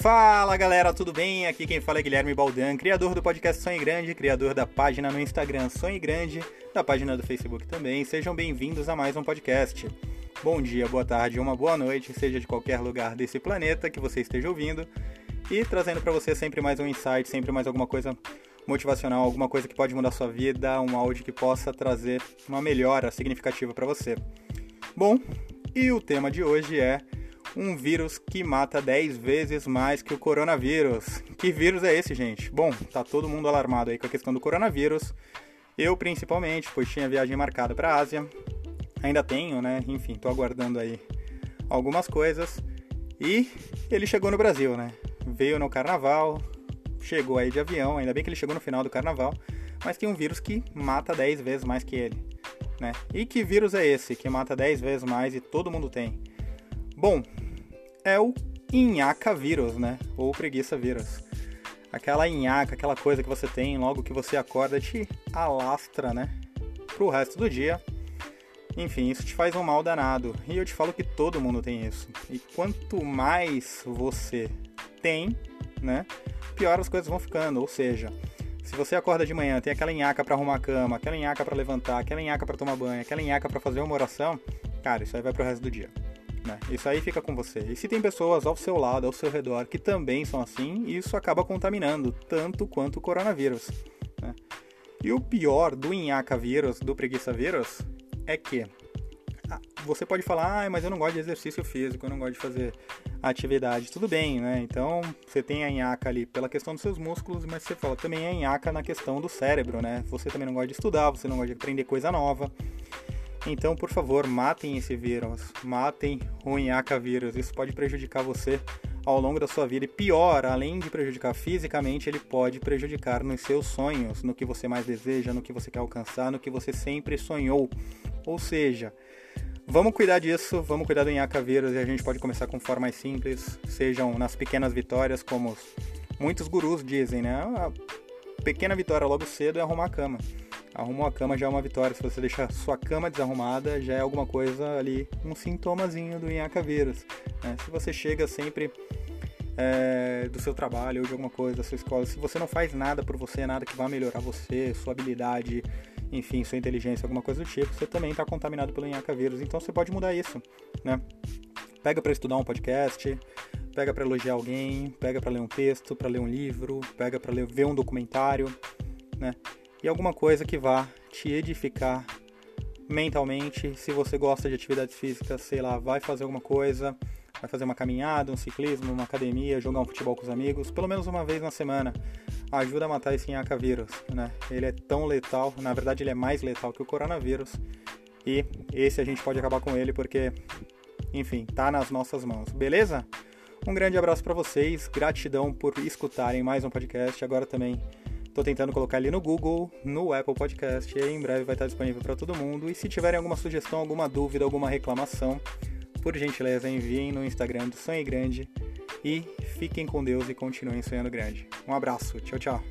Fala galera, tudo bem? Aqui quem fala é Guilherme Baldan, criador do podcast Sonho Grande, criador da página no Instagram Sonho Grande, da página do Facebook também. Sejam bem-vindos a mais um podcast. Bom dia, boa tarde, uma boa noite, seja de qualquer lugar desse planeta que você esteja ouvindo, e trazendo para você sempre mais um insight, sempre mais alguma coisa motivacional, alguma coisa que pode mudar sua vida, um áudio que possa trazer uma melhora significativa para você. Bom, e o tema de hoje é um vírus que mata 10 vezes mais que o coronavírus. Que vírus é esse, gente? Bom, tá todo mundo alarmado aí com a questão do coronavírus. Eu principalmente, pois tinha viagem marcada para a Ásia. Ainda tenho, né? Enfim, tô aguardando aí algumas coisas. E ele chegou no Brasil, né? Veio no carnaval, chegou aí de avião, ainda bem que ele chegou no final do carnaval, mas tem um vírus que mata 10 vezes mais que ele, né? E que vírus é esse que mata 10 vezes mais e todo mundo tem? Bom, é o inhaca vírus, né? Ou preguiça vírus. Aquela inhaca, aquela coisa que você tem logo que você acorda te alastra, né? Pro resto do dia. Enfim, isso te faz um mal danado. E eu te falo que todo mundo tem isso. E quanto mais você tem, né? Pior as coisas vão ficando. Ou seja, se você acorda de manhã, tem aquela inhaca para arrumar a cama, aquela inhaca para levantar, aquela inhaca para tomar banho, aquela inhaca para fazer uma oração, cara, isso aí vai pro resto do dia. Né? Isso aí fica com você. E se tem pessoas ao seu lado, ao seu redor, que também são assim, isso acaba contaminando, tanto quanto o coronavírus. Né? E o pior do inhaca vírus, do preguiça vírus, é que ah, você pode falar, ah, mas eu não gosto de exercício físico, eu não gosto de fazer atividade. Tudo bem, né? Então você tem a inhaca ali pela questão dos seus músculos, mas você fala também a inhaca na questão do cérebro, né? Você também não gosta de estudar, você não gosta de aprender coisa nova. Então, por favor, matem esse vírus, matem o Inhaca vírus. Isso pode prejudicar você ao longo da sua vida e pior, além de prejudicar fisicamente, ele pode prejudicar nos seus sonhos, no que você mais deseja, no que você quer alcançar, no que você sempre sonhou. Ou seja, vamos cuidar disso, vamos cuidar do Inhaca vírus e a gente pode começar com formas simples, sejam nas pequenas vitórias, como muitos gurus dizem, né? A pequena vitória logo cedo é arrumar a cama arrumou a cama já é uma vitória. Se você deixar sua cama desarrumada, já é alguma coisa ali, um sintomazinho do Inhaca vírus. Né? Se você chega sempre é, do seu trabalho ou de alguma coisa da sua escola, se você não faz nada por você, nada que vá melhorar você, sua habilidade, enfim, sua inteligência, alguma coisa do tipo, você também está contaminado pelo Inhaca vírus. Então você pode mudar isso, né? Pega para estudar um podcast, pega para elogiar alguém, pega para ler um texto, para ler um livro, pega para ver um documentário, né? E alguma coisa que vá te edificar mentalmente. Se você gosta de atividades físicas, sei lá, vai fazer alguma coisa, vai fazer uma caminhada, um ciclismo, uma academia, jogar um futebol com os amigos, pelo menos uma vez na semana. Ajuda a matar esse Inhaca vírus, né? Ele é tão letal, na verdade ele é mais letal que o coronavírus. E esse a gente pode acabar com ele porque, enfim, tá nas nossas mãos, beleza? Um grande abraço para vocês, gratidão por escutarem mais um podcast. Agora também Estou tentando colocar ali no Google, no Apple Podcast, e em breve vai estar disponível para todo mundo. E se tiverem alguma sugestão, alguma dúvida, alguma reclamação, por gentileza enviem no Instagram do Sonho Grande. E fiquem com Deus e continuem sonhando grande. Um abraço, tchau, tchau.